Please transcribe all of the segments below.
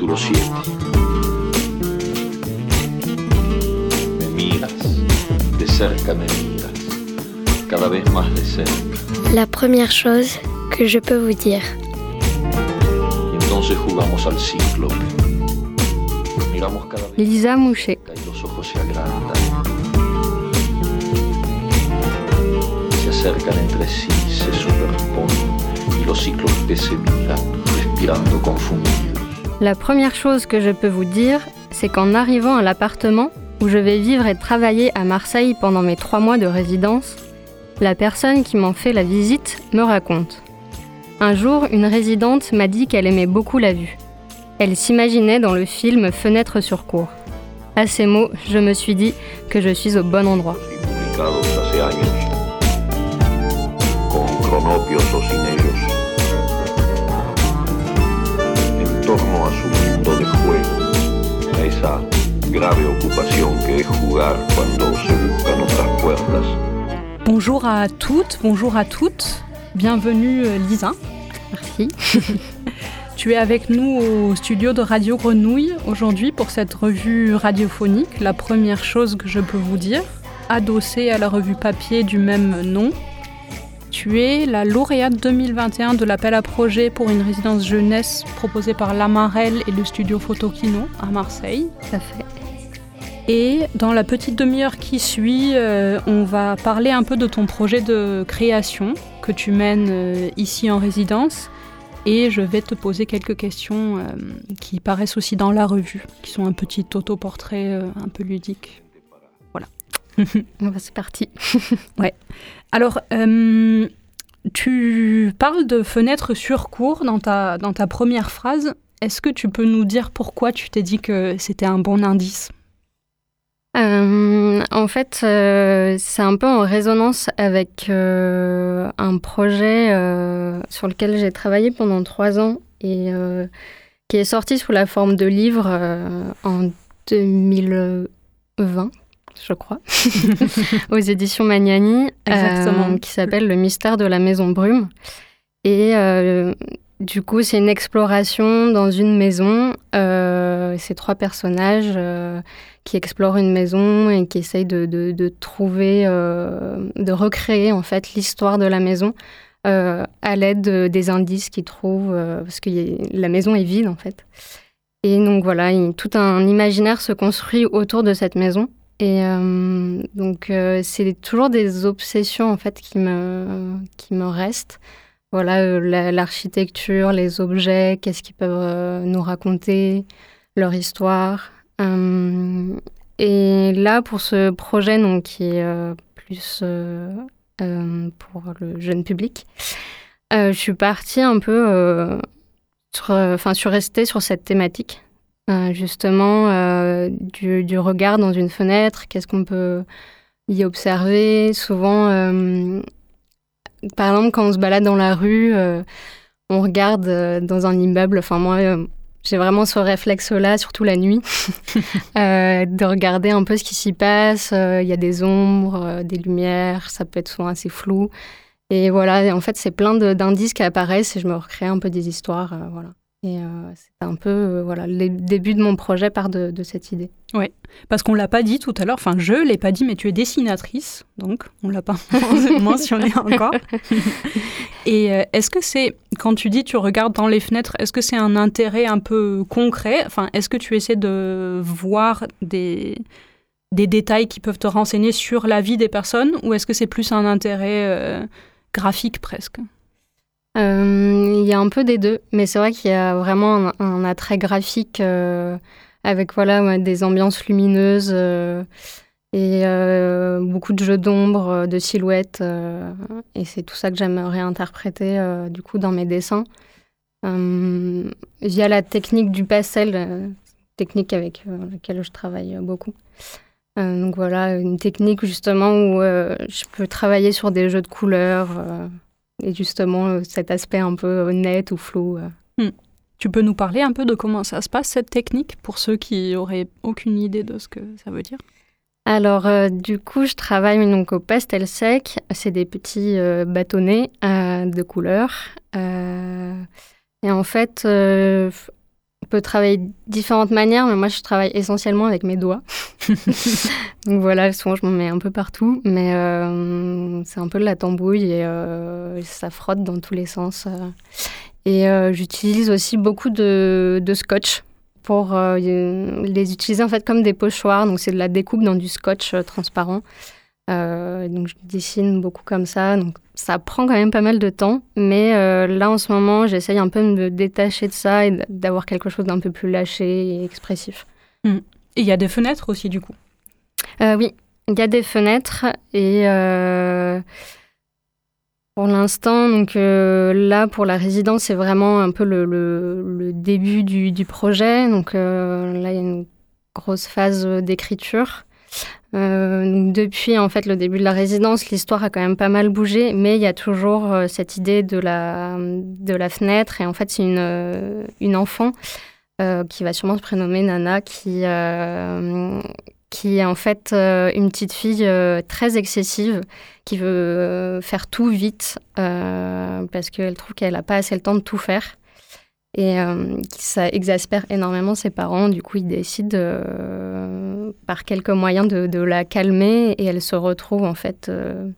Capítulo 7. Me miras, de cerca me miras, cada vez más de cerca. La première chose que je peux vous dire. Entonces jugamos al ciclo. Miramos cada vez Lisa Mouchet. y los ojos se agrandan. Se acercan entre sí, se superponen y los ciclos que se miran, respirando confundidos. La première chose que je peux vous dire, c'est qu'en arrivant à l'appartement où je vais vivre et travailler à Marseille pendant mes trois mois de résidence, la personne qui m'en fait la visite me raconte. Un jour, une résidente m'a dit qu'elle aimait beaucoup la vue. Elle s'imaginait dans le film Fenêtre sur cour. À ces mots, je me suis dit que je suis au bon endroit. Torno a su mundo de juego, a esa grave ocupación que es jugar cuando se buscan otras puertas. Bonjour à toutes, bonjour à toutes. Bienvenue euh, Lisa. Merci. Tu es avec nous au studio de Radio Grenouille aujourd'hui pour cette revue radiophonique. La première chose que je peux vous dire, adossée à la revue papier du même nom, tu es la lauréate 2021 de l'appel à projet pour une résidence jeunesse proposée par l'Amarelle et le studio Photokino à Marseille. Ça fait. Et dans la petite demi-heure qui suit, euh, on va parler un peu de ton projet de création que tu mènes euh, ici en résidence. Et je vais te poser quelques questions euh, qui paraissent aussi dans la revue, qui sont un petit autoportrait un peu ludique. C'est parti. Alors, euh, tu parles de fenêtre sur cours dans ta, dans ta première phrase. Est-ce que tu peux nous dire pourquoi tu t'es dit que c'était un bon indice? Euh, en fait, euh, c'est un peu en résonance avec euh, un projet sur lequel j'ai travaillé pendant trois ans et qui est sorti sous la forme de livre en 2020, je crois, aux éditions Magnani, Exactement. euh, qui s'appelle Le mystère de la maison Brume. Et euh, du coup, c'est une exploration dans une maison. Euh, ces trois personnages euh, qui explorent une maison et qui essayent de, de- de trouver, euh, de recréer en fait l'histoire de la maison à l'aide de- des indices qu'ils trouvent, parce que a- la maison est vide en fait. Et donc voilà, il- tout un imaginaire se construit autour de cette maison. Et euh, donc euh, c'est toujours des obsessions en fait qui me, qui me restent. Voilà, euh, la- l'architecture, les objets, qu'est-ce qu'ils peuvent nous raconter, leur histoire. Et là, pour ce projet donc, qui est plus pour le jeune public, je suis partie un peu, enfin, je suis restée sur cette thématique, euh, justement, euh, du, regard dans une fenêtre, qu'est-ce qu'on peut y observer? Souvent, euh, par exemple, quand on se balade dans la rue, on regarde dans un immeuble, enfin moi, j'ai vraiment ce réflexe-là, surtout la nuit, de regarder un peu ce qui s'y passe. Il y a des ombres, des lumières, ça peut être souvent assez flou. Et voilà, en fait, c'est plein d'indices qui apparaissent et je me recrée un peu des histoires. voilà. Et euh, c'est un peu, euh, voilà, le début de mon projet part de, de cette idée. Parce qu'on l'a pas dit tout à l'heure, enfin je l'ai pas dit, mais tu es dessinatrice, donc on l'a pas mentionné encore. Et euh, est-ce que c'est, quand tu dis tu regardes dans les fenêtres, est-ce que c'est un intérêt un peu concret? Enfin, est-ce que tu essaies de voir des, des détails qui peuvent te renseigner sur la vie des personnes, ou est-ce que c'est plus un intérêt euh, graphique presque? Il y a un peu des deux, mais c'est vrai qu'il y a vraiment un, attrait graphique euh, avec voilà des ambiances lumineuses euh, et euh, beaucoup de jeux d'ombre, euh, de silhouettes, euh, et c'est tout ça que j'aimerais interpréter euh, du coup dans mes dessins Euh, via la technique du pastel, euh, technique avec euh, laquelle je travaille euh, beaucoup. Euh, donc voilà, une technique justement où euh, je peux travailler sur des jeux de couleurs. Et justement, euh, cet aspect un peu euh, net ou flou. euh. Tu peux nous parler un peu de comment ça se passe cette technique pour ceux qui auraient aucune idée de ce que ça veut dire? Alors, euh, du coup, je travaille donc au pastel sec. C'est des petits euh, bâtonnets euh, de couleurs. Euh, et en fait, euh, peut travailler de différentes manières, mais moi je travaille essentiellement avec mes doigts. Donc voilà, souvent je m'en mets un peu partout, mais euh, c'est un peu de la tambouille et euh, ça frotte dans tous les sens. Et j'utilise aussi beaucoup de, de scotch pour les utiliser en fait comme des pochoirs. Donc c'est de la découpe dans du scotch transparent. Euh, donc je dessine beaucoup comme ça, donc ça prend quand même pas mal de temps. Mais euh, là en ce moment, j'essaye un peu de me détacher de ça et d'avoir quelque chose d'un peu plus lâché et expressif. Hmm. Et il y a des fenêtres aussi du coup? Euh, Oui, il y a des fenêtres et pour l'instant, donc là pour la résidence, c'est vraiment un peu le, le, début du, du, projet. Donc là, il y a une grosse phase d'écriture. Euh, depuis en fait le début de la résidence, l'histoire a quand même pas mal bougé, mais il y a toujours euh, cette idée de la, de la fenêtre. Et en fait, c'est une, euh, une enfant qui va sûrement se prénommer Nana, qui, qui est en fait une petite fille très excessive, qui veut faire tout vite parce qu'elle trouve qu'elle n'a pas assez le temps de tout faire. Et euh, ça exaspère énormément ses parents. Du coup, ils décident euh, par quelques moyens de, la calmer et elle se retrouve en fait. Euh,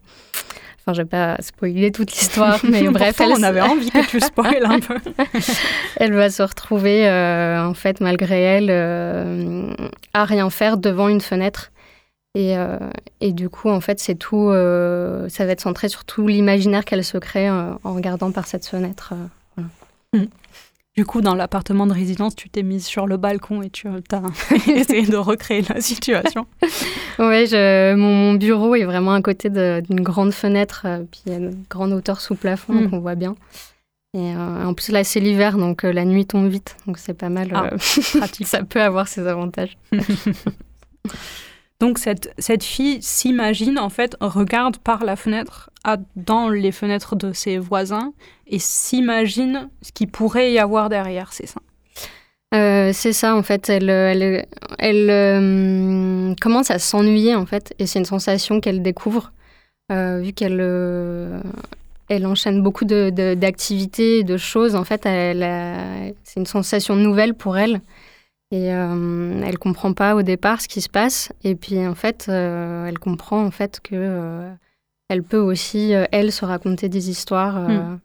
enfin, je vais pas spoiler toute l'histoire, mais bref. Elle on avait envie que tu spoiles un peu. elle va se retrouver, en fait, malgré elle, à rien faire devant une fenêtre. Et, et, du coup, en fait, c'est tout. ça va être centré sur tout l'imaginaire qu'elle se crée en regardant par cette fenêtre. Voilà. Mm. Du coup, dans l'appartement de résidence, tu t'es mise sur le balcon et tu as essayé de recréer la situation. oui, mon, bureau est vraiment à côté d'une grande fenêtre, euh, puis il y a une grande hauteur sous plafond, donc mm. on voit bien. Et euh, en plus, là, c'est l'hiver, donc euh, la nuit tombe vite, donc c'est pas mal. Ah, pratique. Ça peut avoir ses avantages. donc cette, cette fille s'imagine, en fait, regarde par la fenêtre dans les fenêtres de ses voisins et s'imagine ce qu'il pourrait y avoir derrière, c'est ça? Euh, c'est ça en fait, elle, elle, elle euh, commence à s'ennuyer en fait, et c'est une sensation qu'elle découvre, euh, vu qu'elle elle enchaîne beaucoup d'activités, de, de, choses. En fait, c'est une sensation nouvelle pour elle, et elle comprend pas au départ ce qui se passe, et puis en fait, elle comprend en fait que elle peut aussi, euh, elle, se raconter des histoires euh, hmm.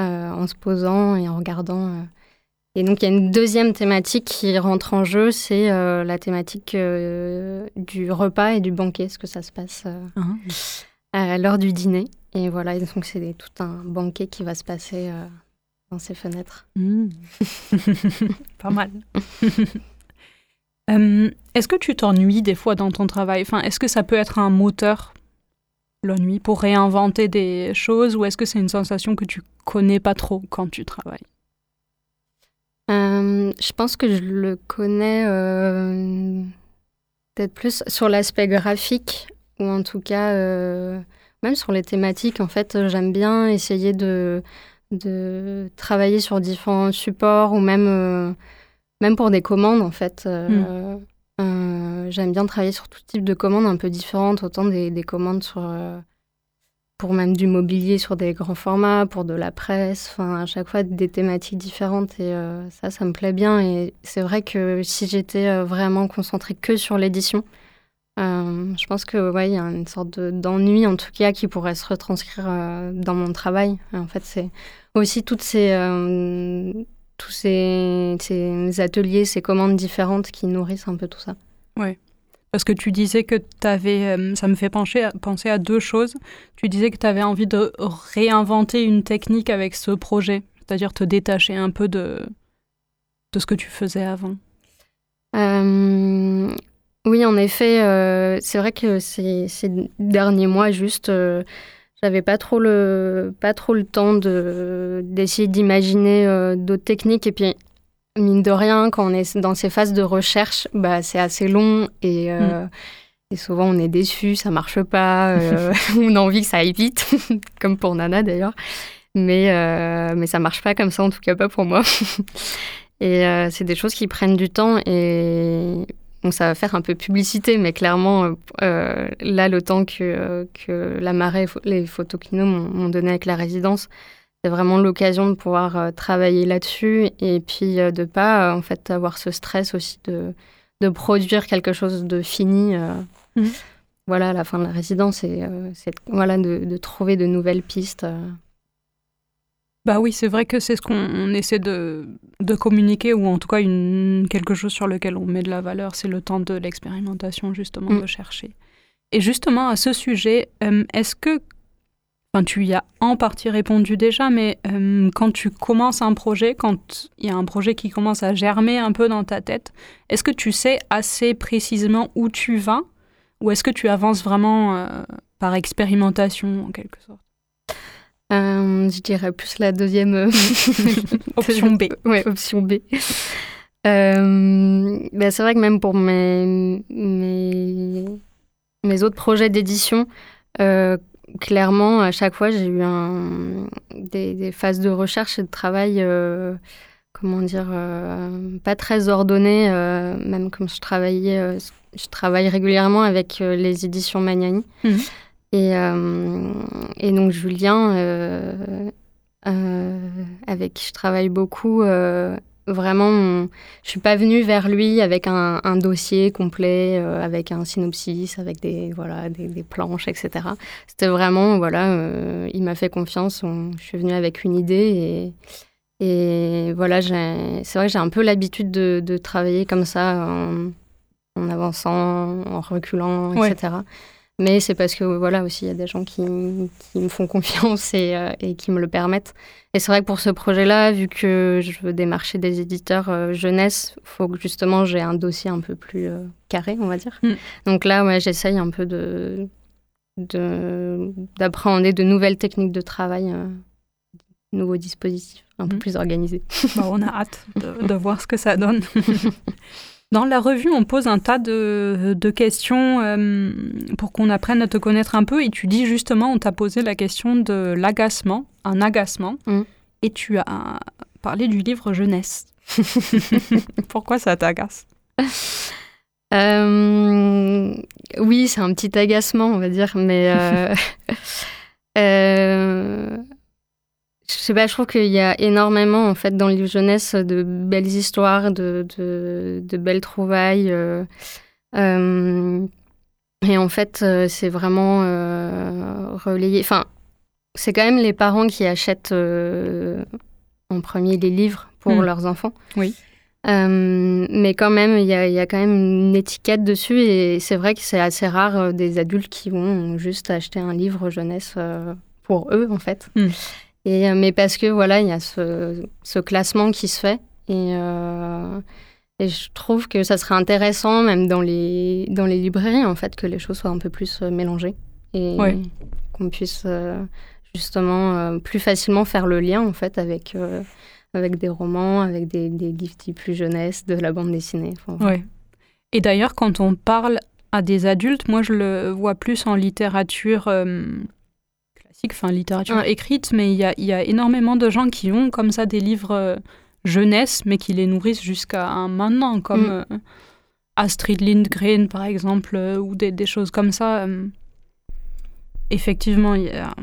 euh, en se posant et en regardant. Et donc, il y a une deuxième thématique qui rentre en jeu, c'est la thématique du repas et du banquet, est-ce que ça se passe ah. à l'heure du dîner. Et voilà, donc c'est tout un banquet qui va se passer dans ces fenêtres. Hmm. Pas mal. est-ce que tu t'ennuies des fois dans ton travail? Enfin, Est-ce que ça peut être un moteur la nuit pour réinventer des choses ou est-ce que c'est une sensation que tu connais pas trop quand tu travailles? Euh, Je pense que je le connais euh, peut-être plus sur l'aspect graphique ou en tout cas euh, même sur les thématiques. En fait, j'aime bien essayer de, de travailler sur différents supports ou même, même pour des commandes en fait. Hmm. Euh, j'aime bien travailler sur tout type de commandes un peu différentes, autant des, commandes sur, euh, pour même du mobilier sur des grands formats, pour de la presse, enfin à chaque fois des thématiques différentes et euh, ça, ça me plaît bien. Et c'est vrai que si j'étais vraiment concentrée que sur l'édition, je pense que ouais, il y a une sorte d'ennui en tout cas qui pourrait se retranscrire dans mon travail. En fait, c'est aussi toutes ces tous ces, ateliers, ces commandes différentes qui nourrissent un peu tout ça. Oui. Parce que tu disais que tu avais, euh, ça me fait pencher, penser à deux choses. Tu disais que tu avais envie de réinventer une technique avec ce projet, c'est-à-dire te détacher un peu de, de ce que tu faisais avant. Euh, oui, en effet, euh, c'est vrai que ces, ces, derniers mois, juste, j'avais pas trop le pas trop le temps de d'essayer d'imaginer euh, d'autres techniques. Et puis mine de rien quand on est dans ces phases de recherche bah c'est assez long et euh, mm. et souvent on est déçu ça marche pas euh, on a envie que ça aille vite comme pour Nana d'ailleurs. Mais mais ça marche pas comme ça en tout cas pas pour moi. Et c'est des choses qui prennent du temps et ça va faire un peu publicité, mais clairement, euh, euh, là, le temps que, que la marée, les photos qu'ils m'ont donné avec la résidence, c'est vraiment l'occasion de pouvoir travailler là-dessus et puis de pas en fait avoir ce stress aussi de, de produire quelque chose de fini. Mmh. Voilà, à la fin de la résidence, et voilà de, de, trouver de nouvelles pistes. Bah oui, c'est vrai que c'est ce qu'on essaie de, de, communiquer, ou en tout cas une, quelque chose sur lequel on met de la valeur, c'est le temps de l'expérimentation, justement, mm. de chercher. Et justement, à ce sujet, euh, est-ce que, enfin, tu y as en partie répondu déjà, mais euh, quand tu commences un projet, quand il y a un projet qui commence à germer un peu dans ta tête, est-ce que tu sais assez précisément où tu vas, ou est-ce que tu avances vraiment euh, par expérimentation, en quelque sorte? Euh, je dirais plus la deuxième euh, option B. Ouais, option B. Euh, ben c'est vrai que même pour mes, mes, mes autres projets d'édition, clairement, à chaque fois, j'ai eu un, des, des, phases de recherche et de travail, comment dire, pas très ordonnées, même comme je travaillais, je travaille régulièrement avec les éditions Magnani. Mhm. Et, euh, et donc Julien, euh, euh, avec qui je travaille beaucoup, vraiment, je suis pas venue vers lui avec un, dossier complet, avec un synopsis, avec des voilà des, planches, etc. C'était vraiment voilà, il m'a fait confiance. je suis venue avec une idée et, et voilà, c'est vrai que j'ai un peu l'habitude de, de, travailler comme ça, en, en avançant, en reculant, etc. Mais c'est parce que voilà aussi il y a des gens qui, qui me font confiance et, euh, et, qui me le permettent. Et c'est vrai que pour ce projet-là, vu que je veux démarcher des éditeurs euh, jeunesse, il faut que justement j'ai un dossier un peu plus euh, carré, on va dire. Mm. Donc là, ouais, j'essaye un peu de d'appréhender de, nouvelles techniques de travail, de nouveaux dispositifs un peu mm. plus organisés. Bah, on a hâte de, de voir ce que ça donne. Dans la revue, on pose un tas de, questions euh, pour qu'on apprenne à te connaître un peu. Et tu dis justement, on t'a posé la question de l'agacement, un agacement. Mm. Et tu as parlé du livre jeunesse. Pourquoi ça t'agace? Euh, Oui, c'est un petit agacement, on va dire. Mais euh, je sais pas, je trouve qu'il y a énormément, en fait, dans le livre jeunesse, de belles histoires, de, de, belles trouvailles. Euh, euh, et en fait, euh, c'est vraiment relayé. Enfin, c'est quand même les parents qui achètent en premier les livres pour hmm. leurs enfants. Oui. mais quand même, il y a, y a, quand même une étiquette dessus et c'est vrai que c'est assez rare des adultes qui vont juste acheter un livre jeunesse pour eux, en fait. Hmm. Et, euh, mais parce que voilà, il y a ce, ce, classement qui se fait. Et, euh, et, je trouve que ça serait intéressant, même dans les, dans les librairies, en fait, que les choses soient un peu plus euh, mélangées. Et qu'on puisse justement plus facilement faire le lien, en fait, avec, avec des romans, avec des, des livres plus jeunesse, de la bande dessinée. ouais. Et d'ailleurs, quand on parle à des adultes, moi je le vois plus en littérature enfin littérature écrite, mais il y a, y a, énormément de gens qui ont comme ça des livres euh, jeunesse, mais qui les nourrissent jusqu'à maintenant, comme mm. euh, Astrid Lindgren par exemple, euh, ou des, des, choses comme ça. effectivement, il y a,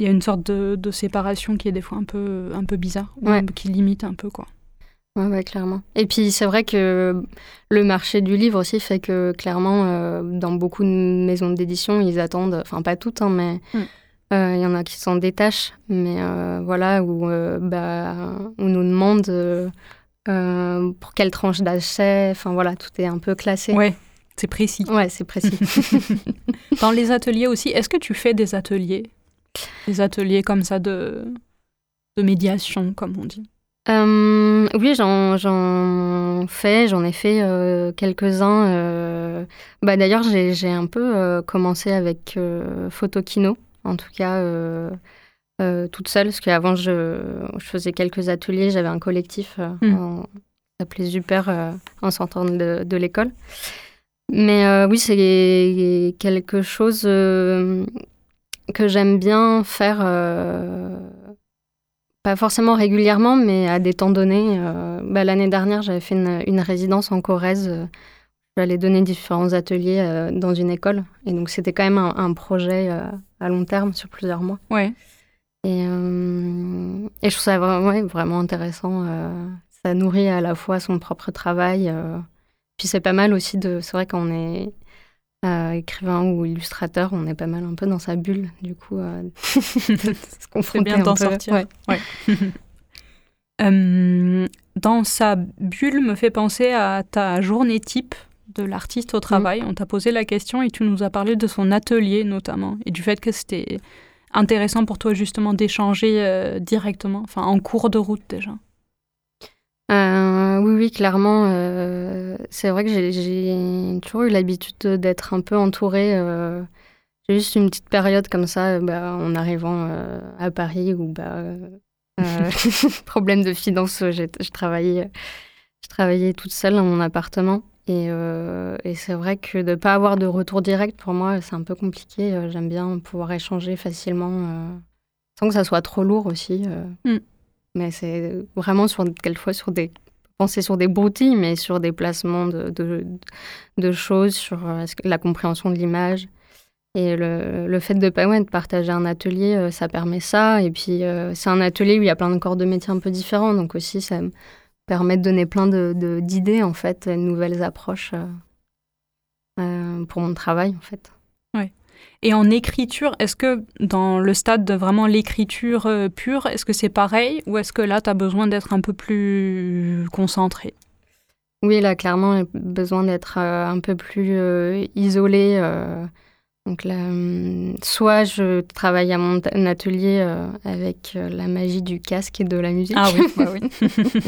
y a, une sorte de, de, séparation qui est des fois un peu, un peu bizarre, qui limite un peu quoi. Ouais, clairement. Et puis c'est vrai que le marché du livre aussi fait que clairement, dans beaucoup de maisons d'édition, ils attendent, enfin pas toutes, hein, mais mm. Il euh, y en a qui s'en détachent, mais euh, voilà, où euh, bah, on nous demande pour quelle tranche d'achat, enfin voilà, tout est un peu classé. Ouais, c'est précis. Ouais, c'est précis. Dans les ateliers aussi, est-ce que tu fais des ateliers? Des ateliers comme ça de, de médiation, comme on dit? Oui, j'en fais, j'en ai fait quelques-uns. Bah, D'ailleurs, j'ai un peu commencé avec Photokino, en tout cas euh, euh, toute seule, parce qu'avant je, je, faisais quelques ateliers, j'avais un collectif euh, qui s'appelait Super en sortant de, l'école. Mais oui, c'est quelque chose que j'aime bien faire, pas forcément régulièrement, mais à des temps donnés. Bah, l'année dernière, j'avais fait une, une, résidence en Corrèze J'allais donner différents ateliers dans une école. Et donc, c'était quand même un, projet à long terme sur plusieurs mois. Ouais. Et, euh, et je trouve ça vraiment, vraiment intéressant. Euh, ça nourrit à la fois son propre travail. Euh. Puis c'est pas mal aussi de. C'est vrai qu'on est écrivain ou illustrateur, on est pas mal un peu dans sa bulle, du coup. C'est bien d'en sortir. Ouais. dans sa bulle me fait penser à ta journée type de l'artiste au travail. Mm. On t'a posé la question et tu nous as parlé de son atelier notamment et du fait que c'était intéressant pour toi justement d'échanger euh, directement, enfin en cours de route déjà. Euh, oui, oui, clairement. Euh, c'est vrai que j'ai toujours eu l'habitude d'être un peu entourée. j'ai juste une petite période comme ça, bah, en arrivant à Paris, où bah, problème de finances, je travaillais, je travaillais toute seule dans mon appartement. Euh, et, c'est vrai que de ne pas avoir de retour direct, pour moi, c'est un peu compliqué. Euh, j'aime bien pouvoir échanger facilement, euh, sans que ça soit trop lourd aussi. Mm. Mais c'est vraiment sur, quelquefois sur des penser sur des broutilles, mais sur des placements de, de, choses, sur la compréhension de l'image. Et le, le, fait de, pas, de partager un atelier, ça permet ça. Et puis, c'est un atelier où il y a plein de corps de métiers un peu différents. Donc aussi, ça, permet de donner plein d'idées, de, d'idées en fait, de nouvelles approches euh, euh, pour mon travail, en fait. Ouais. Et en écriture, est-ce que dans le stade de vraiment l'écriture euh, pure, est-ce que c'est pareil ou est-ce que là, tu as besoin d'être un peu plus concentré? Oui, là, clairement, j'ai besoin d'être un peu plus isolé donc là, hum, soit je travaille à mon atelier euh, avec euh, la magie du casque et de la musique. Ah oui, bah oui.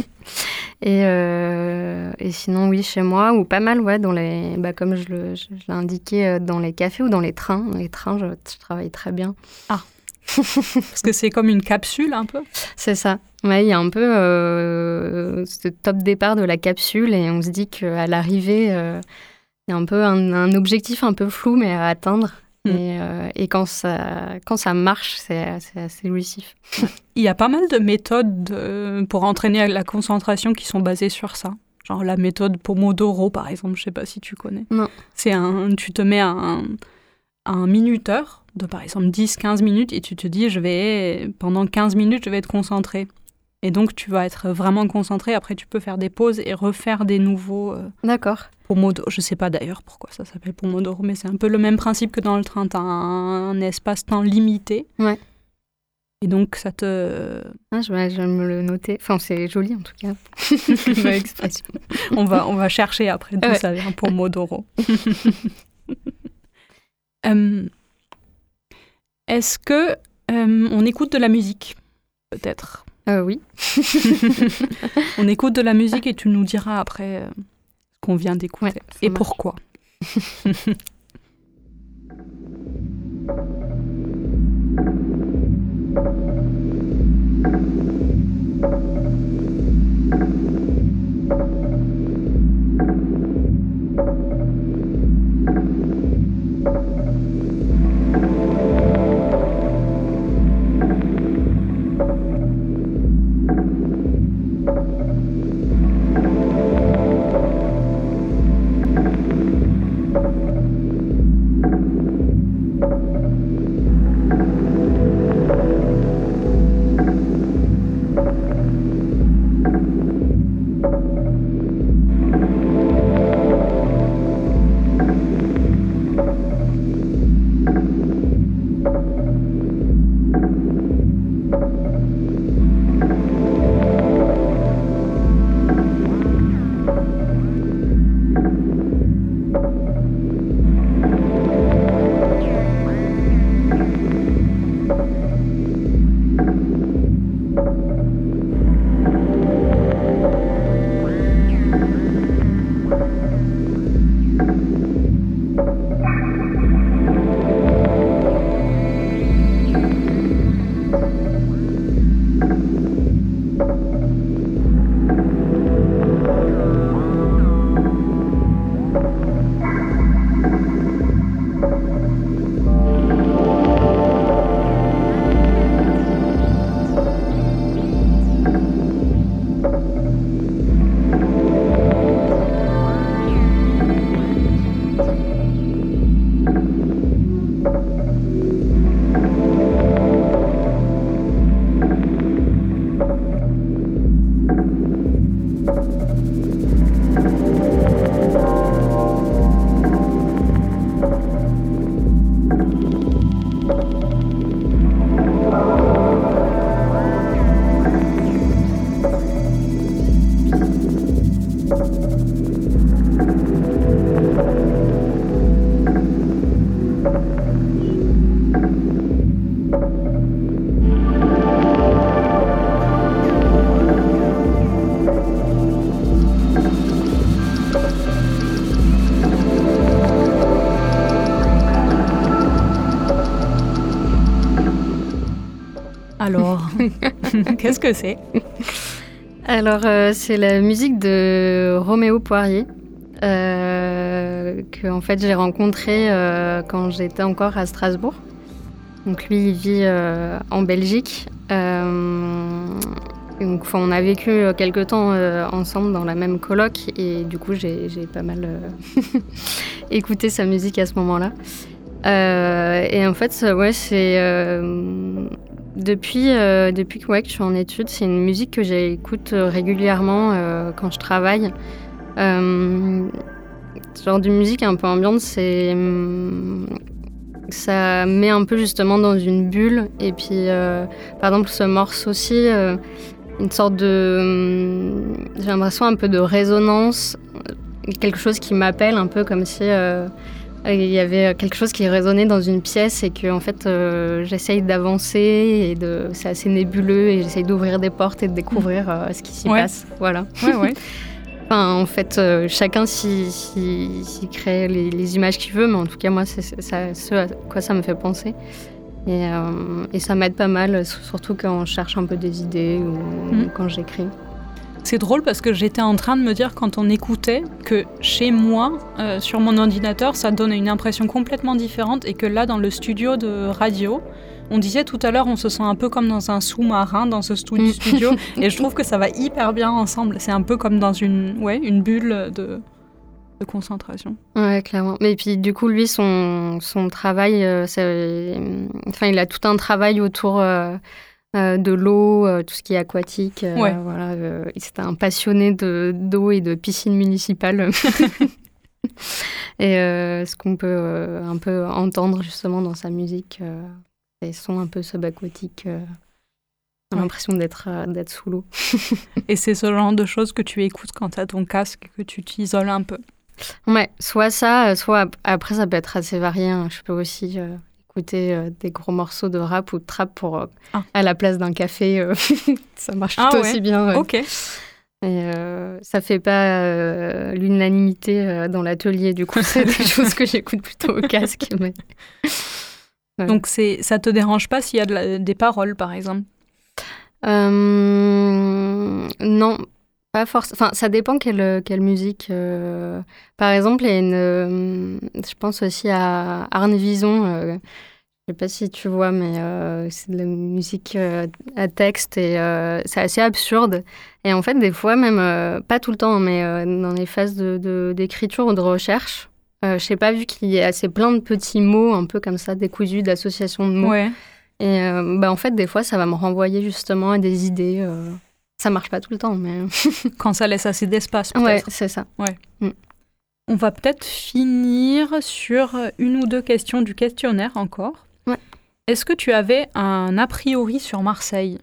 et, euh, et, sinon, oui, chez moi, ou pas mal, ouais, dans les, bah, comme je, l'ai indiqué, dans les cafés ou dans les trains. Dans les trains, je, travaille très bien. Ah Parce que c'est comme une capsule un peu? C'est ça. Ouais, il y a un peu ce top départ de la capsule et on se dit qu'à l'arrivée il y a un peu un, objectif un peu flou, mais à atteindre. Mm. Et, euh, et, quand, ça, quand ça marche, c'est assez jouissif. Il y a pas mal de méthodes euh, pour entraîner la concentration qui sont basées sur ça. Genre la méthode Pomodoro, par exemple, je sais pas si tu connais. Non. C'est un, tu te mets un, un minuteur de par exemple 10-15 minutes et tu te dis, je vais, pendant 15 minutes, je vais être concentré. Et donc, tu vas être vraiment concentré. Après, tu peux faire des pauses et refaire des nouveaux. Euh, D'accord. Pomodoro. Je sais pas d'ailleurs pourquoi ça s'appelle Pomodoro, mais c'est un peu le même principe que dans le train. Tu as un, espace-temps limité. Ouais. Et donc, ça te. Ah, je, vais, me le noter. Enfin, c'est joli en tout cas. on, va, on va chercher après d'où ça vient, Pomodoro. Euh, est-ce que euh, on écoute de la musique Peut-être? Euh, oui. on écoute de la musique et tu nous diras après euh, qu'on vient d'écouter et pourquoi. c'est Alors, euh, c'est la musique de Roméo Poirier, euh, que en fait j'ai rencontré euh, quand j'étais encore à Strasbourg. Donc lui, il vit euh, en Belgique. Donc, on a vécu quelque temps ensemble dans la même coloc et du coup j'ai pas mal écouté sa musique à ce moment-là. Et en fait, ouais, c'est depuis euh, depuis que ouais, que je suis en études, c'est une musique que j'écoute euh, régulièrement euh, quand je travaille. Ce genre de musique un peu ambiante, c'est ça met un peu justement dans une bulle. Et puis, par exemple, ce morceau-ci, une sorte de. J'ai l'impression un peu de résonance, quelque chose qui m'appelle un peu comme si. Euh, il y avait quelque chose qui résonnait dans une pièce et que en fait euh, j'essaye d'avancer et de c'est assez nébuleux et j'essaye d'ouvrir des portes et de découvrir euh, ce qui s'y Ouais. passe voilà Ouais, ouais. Enfin, en fait, euh, chacun s'y, crée les, les images qu'il veut, mais en tout cas, moi, c'est ce à quoi ça me fait penser. Et, euh, et ça m'aide pas mal, surtout quand je cherche un peu des idées ou Mhm. quand j'écris. C'est drôle parce que j'étais en train de me dire quand on écoutait que chez moi, euh, sur mon ordinateur, ça donne une impression complètement différente et que là, dans le studio de radio, on disait tout à l'heure, on se sent un peu comme dans un sous-marin dans ce Mm. studio et je trouve que ça va hyper bien ensemble. C'est un peu comme dans une, ouais, une bulle de, de concentration. Ouais, clairement. Mais puis, du coup, lui, son, son travail, euh, c'est- enfin, il a tout un travail autour euh, euh, de l'eau, euh, tout ce qui est aquatique. euh, Ouais. Voilà, euh, c'était un passionné de, d'eau et de piscine municipale. et ce qu'on peut un peu entendre justement dans sa musique, des sons un peu subaquatiques. Ouais. l'impression d'être, d'être sous l'eau. Et c'est ce genre de choses que tu écoutes quand tu as ton casque, que tu t'isoles un peu? Ouais, soit ça, soit ap- après ça peut être assez varié. hein. Je peux aussi écouter euh, des gros morceaux de rap ou de trap pour euh, Ah. à la place d'un café. euh, ça marche Ah tout ouais. aussi bien. ouais. Ok. Et euh, ça fait pas euh, l'unanimité euh, dans l'atelier. Du coup, c'est des choses que j'écoute plutôt au casque. Mais... Ouais. Donc c'est, ça te dérange pas s'il y a de la- des paroles, par exemple? Non, pas forcément. Enfin, ça dépend quelle, quelle musique. euh. Par exemple, il y a une. euh, je pense aussi à Arne Vison. euh, je sais pas si tu vois, mais c'est de la musique à texte et c'est assez absurde. Et en fait, des fois, même, pas tout le temps, mais dans les phases de- de- d'écriture ou de recherche, je sais pas, vu qu'il y a assez plein de petits mots un peu comme ça, décousus d'associations de mots. Ouais. Et bah, en fait, des fois, ça va me renvoyer justement à des idées. Ça marche pas tout le temps, mais. Quand ça laisse assez d'espace, peut-être. ouais, c'est ça. On va peut-être finir sur une ou deux questions du questionnaire encore. Ouais. Est-ce que tu avais un a priori sur Marseille?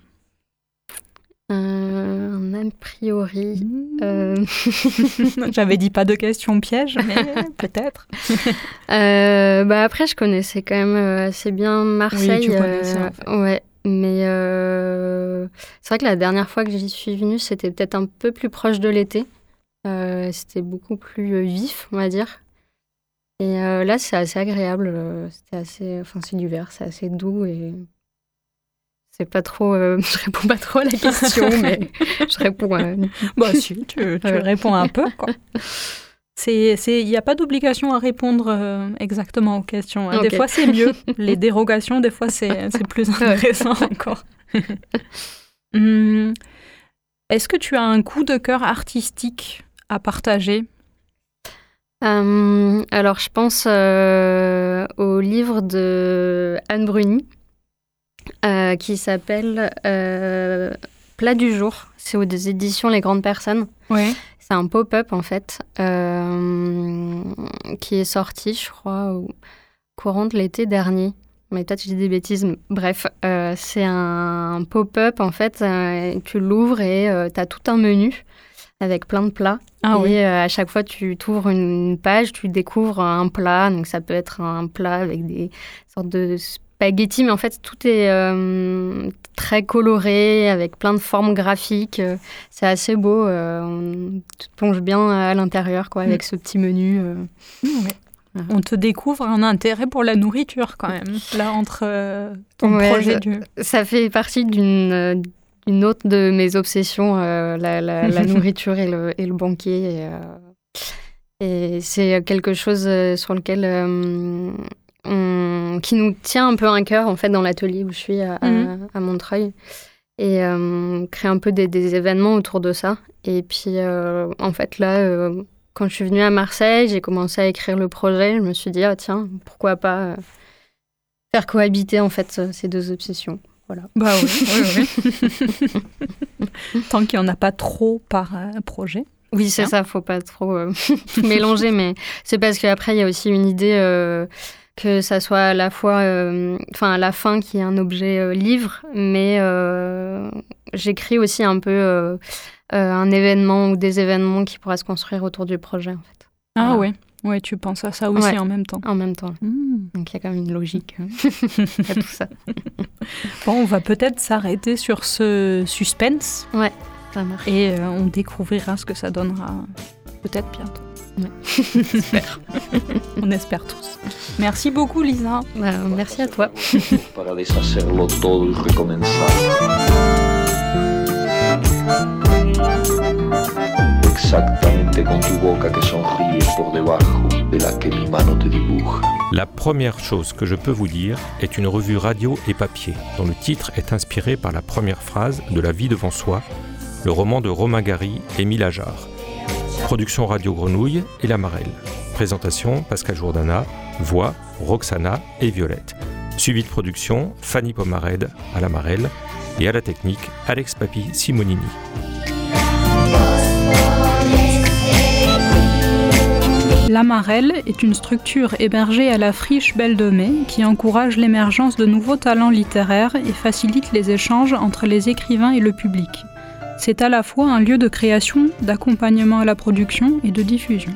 Un a priori. euh, J'avais dit pas de questions pièges, mais peut-être. euh, bah après, je connaissais quand même euh, assez bien Marseille. tu connaissais, en fait. Ouais, mais euh, c'est vrai que la dernière fois que j'y suis venue, c'était peut-être un peu plus proche de l'été. C'était beaucoup plus vif, on va dire. Et là, c'est assez agréable. C'était assez, enfin, c'est l'hiver, c'est assez doux et c'est pas trop. euh, je réponds pas trop à la question, mais je réponds. euh, Bah si, tu, réponds un peu. quoi. Il n'y a pas d'obligation à répondre euh, exactement aux questions. hein. Des fois, c'est mieux. Les dérogations, des fois, c'est, c'est plus intéressant encore. Hum, Est-ce que tu as un coup de cœur artistique à partager? Euh, alors, je pense euh, au livre de Anne Bruni euh, qui s'appelle euh, Plat du jour. C'est aux éditions Les Grandes Personnes. Oui. C'est un pop-up en fait euh, qui est sorti, je crois, au courant de l'été dernier. Mais peut-être j'ai des bêtises. Bref, c'est un pop-up en fait. tu l'ouvres et tu as tout un menu avec plein de plats. Ah et oui. euh, à chaque fois, tu t'ouvres une page, tu découvres un plat. Donc, ça peut être un plat avec des sortes de spaghettis, mais en fait, tout est euh, très coloré, avec plein de formes graphiques. Euh, C'est assez beau. euh, on- te plonges bien à l'intérieur, quoi, avec ce petit menu. euh. Ouais. On te découvre un intérêt pour la nourriture quand même, là, entre ton projet du... Ça fait partie d'une une autre de mes obsessions, euh, la, la, nourriture et le, et le banquier. Et, c'est quelque chose sur lequel qui nous tient un peu un cœur en fait dans l'atelier où je suis à, mhm. à, Montreuil et créer un peu des, des, événements autour de ça. Et puis en fait là quand je suis venue à Marseille, j'ai commencé à écrire le projet. Je me suis dit, ah tiens, pourquoi pas euh, faire cohabiter en fait ces deux obsessions. Voilà. Bah oui, oui, Tant qu'il n'y en a pas trop par euh, projet. Oui, c'est ça, faut pas trop euh, mélanger, mais c'est parce qu'après, il y a aussi une idée que ça soit à la fois, enfin, à la fin, qui est un objet livre, mais j'écris aussi un peu euh, un événement ou des événements qui pourraient se construire autour du projet. En fait. Ah ouais. Ouais, tu penses à ça aussi en même temps. En même temps. Hmm. Donc il y a quand même une logique hein, à tout ça. bon, on va peut-être s'arrêter sur ce suspense. Ouais, ça marche. Et euh, on découvrira ce que ça donnera peut-être bientôt. Ouais. on espère tous. Merci beaucoup, Lisa. Bah, merci à toi. La première chose que je peux vous dire est une revue radio et papier, dont le titre est inspiré par la première phrase de La vie devant soi, le roman de Romain Gary, Émile Ajar. Production Radio Grenouille et La Marelle. Présentation Pascal Jourdana, voix Roxana et Violette. Suivi de production Fanny Pomared à La Marelle et à la technique Alex Papi Simonini. L'Amarelle est une structure hébergée à la friche Belle de Mai qui encourage l'émergence de nouveaux talents littéraires et facilite les échanges entre les écrivains et le public. C'est à la fois un lieu de création, d'accompagnement à la production et de diffusion.